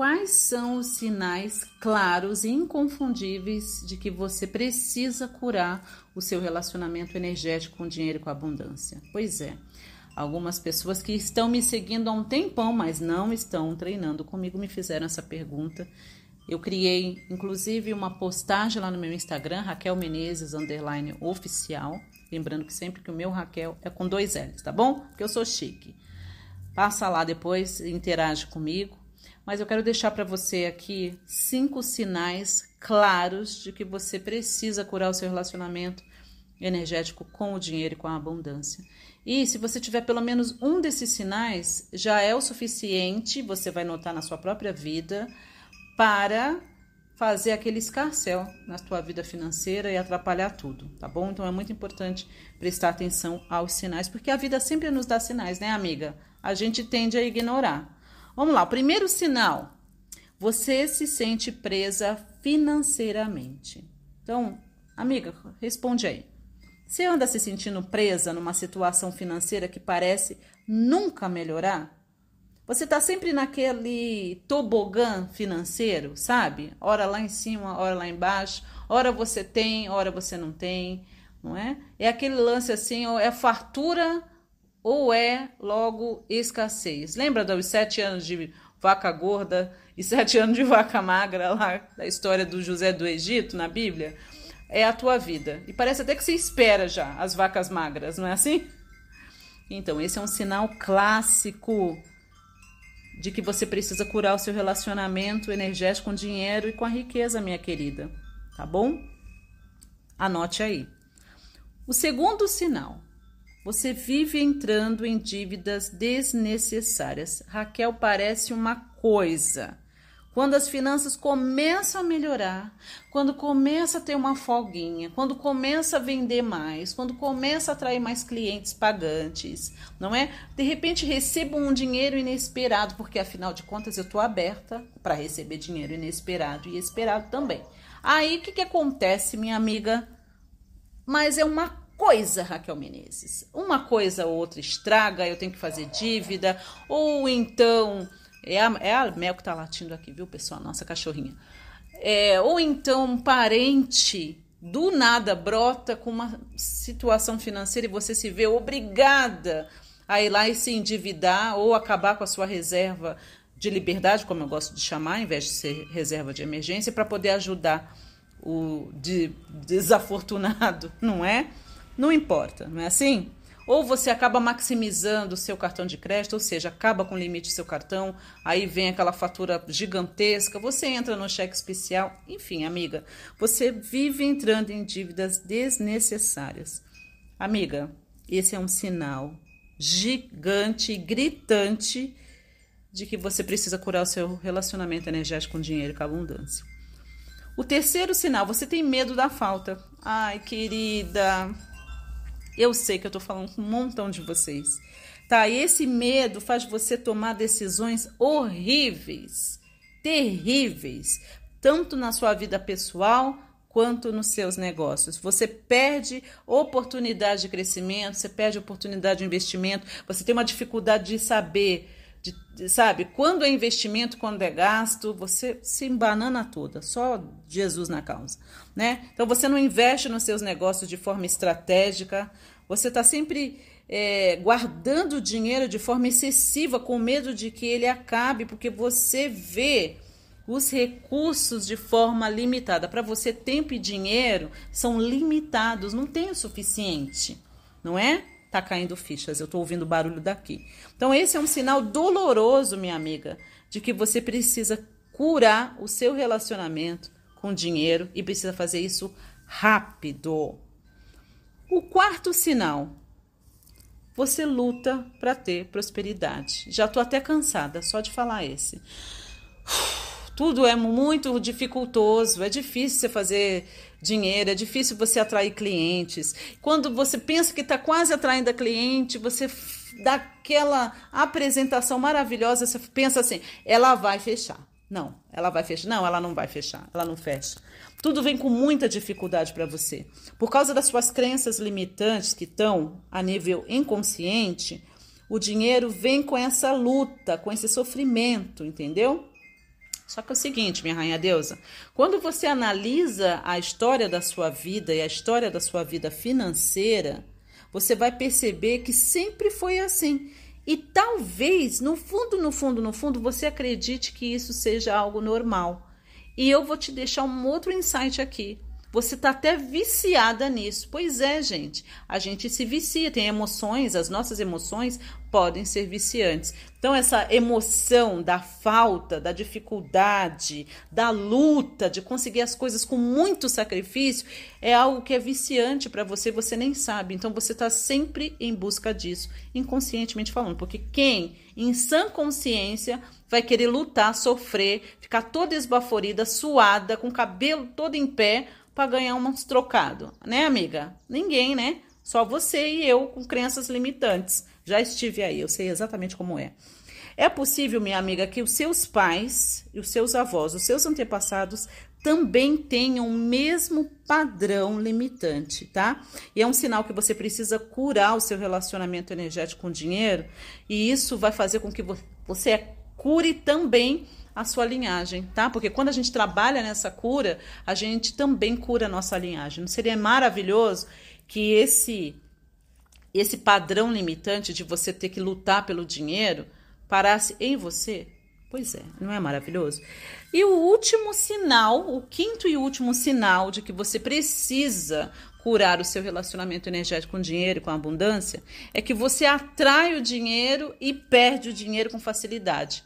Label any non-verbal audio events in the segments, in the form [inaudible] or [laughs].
quais são os sinais claros e inconfundíveis de que você precisa curar o seu relacionamento energético com o dinheiro e com a abundância? Pois é. Algumas pessoas que estão me seguindo há um tempão, mas não estão treinando comigo, me fizeram essa pergunta. Eu criei, inclusive, uma postagem lá no meu Instagram, Raquel Menezes, underline oficial. Lembrando que sempre que o meu Raquel é com dois L's, tá bom? Porque eu sou chique. Passa lá depois, interage comigo. Mas eu quero deixar para você aqui cinco sinais claros de que você precisa curar o seu relacionamento energético com o dinheiro e com a abundância. E se você tiver pelo menos um desses sinais, já é o suficiente, você vai notar na sua própria vida, para fazer aquele escarcel na tua vida financeira e atrapalhar tudo, tá bom? Então é muito importante prestar atenção aos sinais, porque a vida sempre nos dá sinais, né, amiga? A gente tende a ignorar. Vamos lá, o primeiro sinal. Você se sente presa financeiramente. Então, amiga, responde aí. Você anda se sentindo presa numa situação financeira que parece nunca melhorar? Você está sempre naquele tobogã financeiro, sabe? Ora lá em cima, ora lá embaixo. Ora você tem, ora você não tem, não é? É aquele lance assim, é fartura ou é logo escassez. Lembra dos sete anos de vaca gorda e sete anos de vaca magra lá da história do José do Egito na Bíblia? É a tua vida. E parece até que você espera já as vacas magras, não é assim? Então, esse é um sinal clássico de que você precisa curar o seu relacionamento energético com dinheiro e com a riqueza, minha querida. Tá bom? Anote aí. O segundo sinal. Você vive entrando em dívidas desnecessárias. Raquel parece uma coisa. Quando as finanças começam a melhorar, quando começa a ter uma folguinha, quando começa a vender mais, quando começa a atrair mais clientes pagantes, não é? De repente recebo um dinheiro inesperado, porque afinal de contas eu estou aberta para receber dinheiro inesperado e esperado também. Aí o que, que acontece, minha amiga? Mas é uma coisa, Raquel Menezes. Uma coisa ou outra estraga, eu tenho que fazer dívida, ou então é a, é a Mel que tá latindo aqui, viu, pessoal? Nossa cachorrinha. É, ou então um parente do nada brota com uma situação financeira e você se vê obrigada a ir lá e se endividar ou acabar com a sua reserva de liberdade, como eu gosto de chamar, ao invés de ser reserva de emergência, para poder ajudar o de desafortunado, [laughs] não é? Não importa, não é assim? ou você acaba maximizando o seu cartão de crédito, ou seja, acaba com o limite do seu cartão, aí vem aquela fatura gigantesca, você entra no cheque especial, enfim, amiga, você vive entrando em dívidas desnecessárias. Amiga, esse é um sinal gigante, gritante de que você precisa curar o seu relacionamento energético com dinheiro e com abundância. O terceiro sinal, você tem medo da falta. Ai, querida, eu sei que eu estou falando com um montão de vocês. Tá? E esse medo faz você tomar decisões horríveis, terríveis, tanto na sua vida pessoal quanto nos seus negócios. Você perde oportunidade de crescimento, você perde oportunidade de investimento, você tem uma dificuldade de saber de, de, sabe, quando é investimento, quando é gasto, você se embanana toda, só Jesus na causa, né? Então você não investe nos seus negócios de forma estratégica, você está sempre é, guardando o dinheiro de forma excessiva, com medo de que ele acabe, porque você vê os recursos de forma limitada. Para você, tempo e dinheiro são limitados, não tem o suficiente, não é? Tá caindo fichas, eu tô ouvindo barulho daqui. Então, esse é um sinal doloroso, minha amiga, de que você precisa curar o seu relacionamento com dinheiro e precisa fazer isso rápido. O quarto sinal, você luta para ter prosperidade. Já tô até cansada só de falar esse. Tudo é muito dificultoso, é difícil você fazer dinheiro, é difícil você atrair clientes. Quando você pensa que está quase atraindo cliente, você dá aquela apresentação maravilhosa, você pensa assim, ela vai fechar. Não, ela vai fechar. Não, ela não vai fechar. Ela não fecha. Tudo vem com muita dificuldade para você. Por causa das suas crenças limitantes que estão a nível inconsciente, o dinheiro vem com essa luta, com esse sofrimento, entendeu? Só que é o seguinte, minha rainha deusa, quando você analisa a história da sua vida e a história da sua vida financeira, você vai perceber que sempre foi assim. E talvez, no fundo, no fundo, no fundo, você acredite que isso seja algo normal. E eu vou te deixar um outro insight aqui. Você está até viciada nisso. Pois é, gente. A gente se vicia, tem emoções, as nossas emoções podem ser viciantes. Então, essa emoção da falta, da dificuldade, da luta, de conseguir as coisas com muito sacrifício, é algo que é viciante para você, você nem sabe. Então, você está sempre em busca disso, inconscientemente falando. Porque quem, em sã consciência, vai querer lutar, sofrer, ficar toda esbaforida, suada, com o cabelo todo em pé para ganhar uns trocado, né, amiga? Ninguém, né? Só você e eu com crenças limitantes. Já estive aí, eu sei exatamente como é. É possível, minha amiga, que os seus pais os seus avós, os seus antepassados também tenham o mesmo padrão limitante, tá? E é um sinal que você precisa curar o seu relacionamento energético com dinheiro, e isso vai fazer com que você cure também a sua linhagem, tá? Porque quando a gente trabalha nessa cura, a gente também cura a nossa linhagem. Não seria maravilhoso que esse esse padrão limitante de você ter que lutar pelo dinheiro parasse em você? Pois é, não é maravilhoso? E o último sinal, o quinto e último sinal de que você precisa curar o seu relacionamento energético com dinheiro com abundância é que você atrai o dinheiro e perde o dinheiro com facilidade.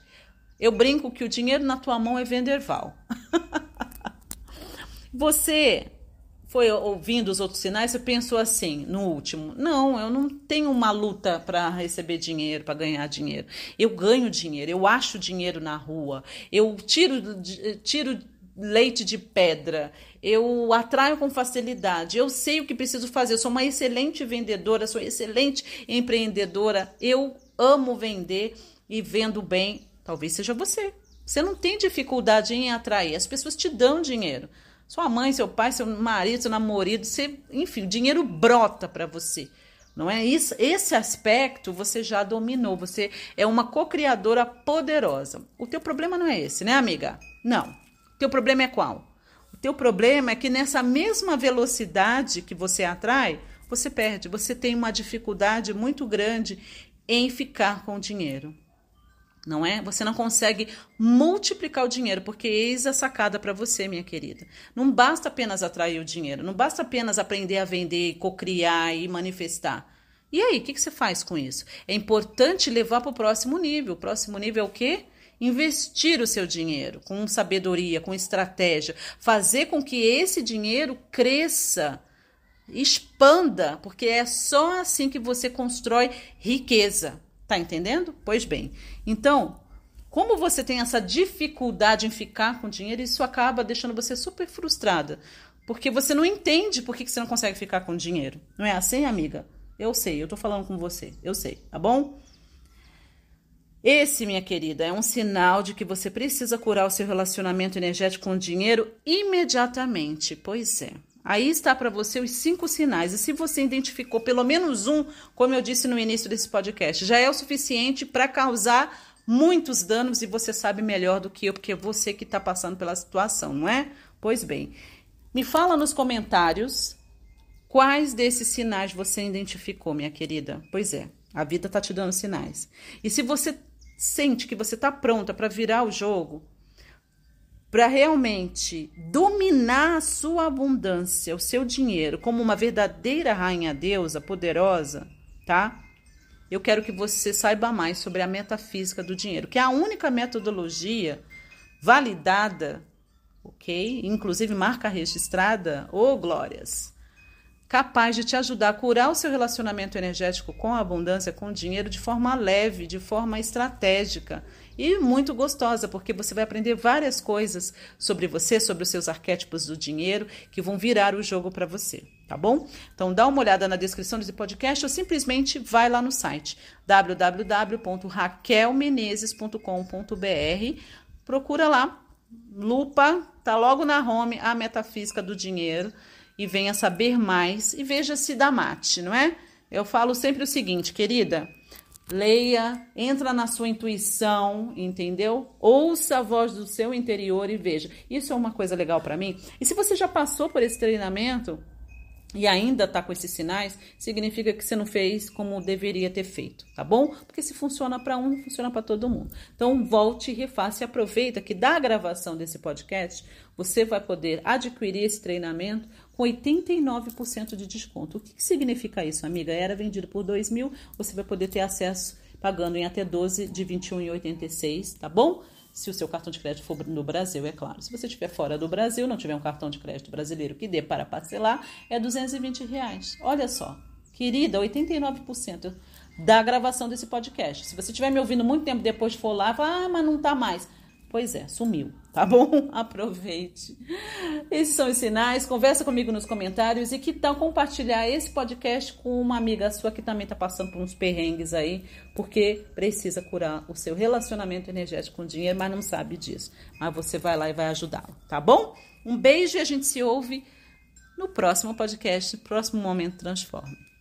Eu brinco que o dinheiro na tua mão é venderval. [laughs] você foi ouvindo os outros sinais, você pensou assim, no último, não, eu não tenho uma luta para receber dinheiro, para ganhar dinheiro. Eu ganho dinheiro, eu acho dinheiro na rua, eu tiro, tiro leite de pedra, eu atraio com facilidade, eu sei o que preciso fazer, eu sou uma excelente vendedora, sou excelente empreendedora, eu amo vender e vendo bem Talvez seja você. Você não tem dificuldade em atrair, as pessoas te dão dinheiro. Sua mãe, seu pai, seu marido, seu namorado, você, enfim, o dinheiro brota para você. Não é isso? Esse aspecto você já dominou, você é uma co-criadora poderosa. O teu problema não é esse, né, amiga? Não. O teu problema é qual? O teu problema é que nessa mesma velocidade que você atrai, você perde, você tem uma dificuldade muito grande em ficar com o dinheiro não é? Você não consegue multiplicar o dinheiro, porque eis a sacada para você, minha querida. Não basta apenas atrair o dinheiro, não basta apenas aprender a vender, cocriar e manifestar. E aí, o que, que você faz com isso? É importante levar para o próximo nível. O próximo nível é o quê? Investir o seu dinheiro com sabedoria, com estratégia, fazer com que esse dinheiro cresça, expanda, porque é só assim que você constrói riqueza. Tá entendendo? Pois bem. Então, como você tem essa dificuldade em ficar com dinheiro, isso acaba deixando você super frustrada. Porque você não entende por que você não consegue ficar com dinheiro. Não é assim, amiga? Eu sei, eu tô falando com você. Eu sei, tá bom? Esse, minha querida, é um sinal de que você precisa curar o seu relacionamento energético com o dinheiro imediatamente. Pois é. Aí está para você os cinco sinais. E se você identificou pelo menos um, como eu disse no início desse podcast, já é o suficiente para causar muitos danos e você sabe melhor do que eu, porque é você que está passando pela situação, não é? Pois bem, me fala nos comentários quais desses sinais você identificou, minha querida. Pois é, a vida está te dando sinais. E se você sente que você está pronta para virar o jogo, para realmente dominar a sua abundância, o seu dinheiro, como uma verdadeira rainha deusa poderosa, tá? Eu quero que você saiba mais sobre a metafísica do dinheiro, que é a única metodologia validada, ok? Inclusive marca registrada, ô oh, glórias, capaz de te ajudar a curar o seu relacionamento energético com a abundância, com o dinheiro, de forma leve, de forma estratégica. E muito gostosa, porque você vai aprender várias coisas sobre você, sobre os seus arquétipos do dinheiro, que vão virar o jogo para você, tá bom? Então dá uma olhada na descrição desse podcast ou simplesmente vai lá no site www.raquelmenezes.com.br, procura lá, lupa, tá logo na home a metafísica do dinheiro e venha saber mais e veja se dá mate, não é? Eu falo sempre o seguinte, querida, leia, entra na sua intuição, entendeu? Ouça a voz do seu interior e veja. Isso é uma coisa legal para mim. E se você já passou por esse treinamento e ainda tá com esses sinais, significa que você não fez como deveria ter feito, tá bom? Porque se funciona para um, funciona para todo mundo. Então volte refaça e aproveita que da gravação desse podcast você vai poder adquirir esse treinamento com 89% de desconto. O que, que significa isso, amiga? Era vendido por 2 mil, você vai poder ter acesso pagando em até 12 de 21,86, tá bom? Se o seu cartão de crédito for no Brasil, é claro. Se você estiver fora do Brasil, não tiver um cartão de crédito brasileiro que dê para parcelar, é 220 reais. Olha só, querida, 89% da gravação desse podcast. Se você estiver me ouvindo muito tempo depois for lá, fala, ah, mas não tá mais. Pois é, sumiu, tá bom? [laughs] Aproveite. Esses são os sinais. Conversa comigo nos comentários e que tal compartilhar esse podcast com uma amiga sua que também está passando por uns perrengues aí, porque precisa curar o seu relacionamento energético com dinheiro, mas não sabe disso. Mas você vai lá e vai ajudá-lo, tá bom? Um beijo e a gente se ouve no próximo podcast, próximo Momento Transforma.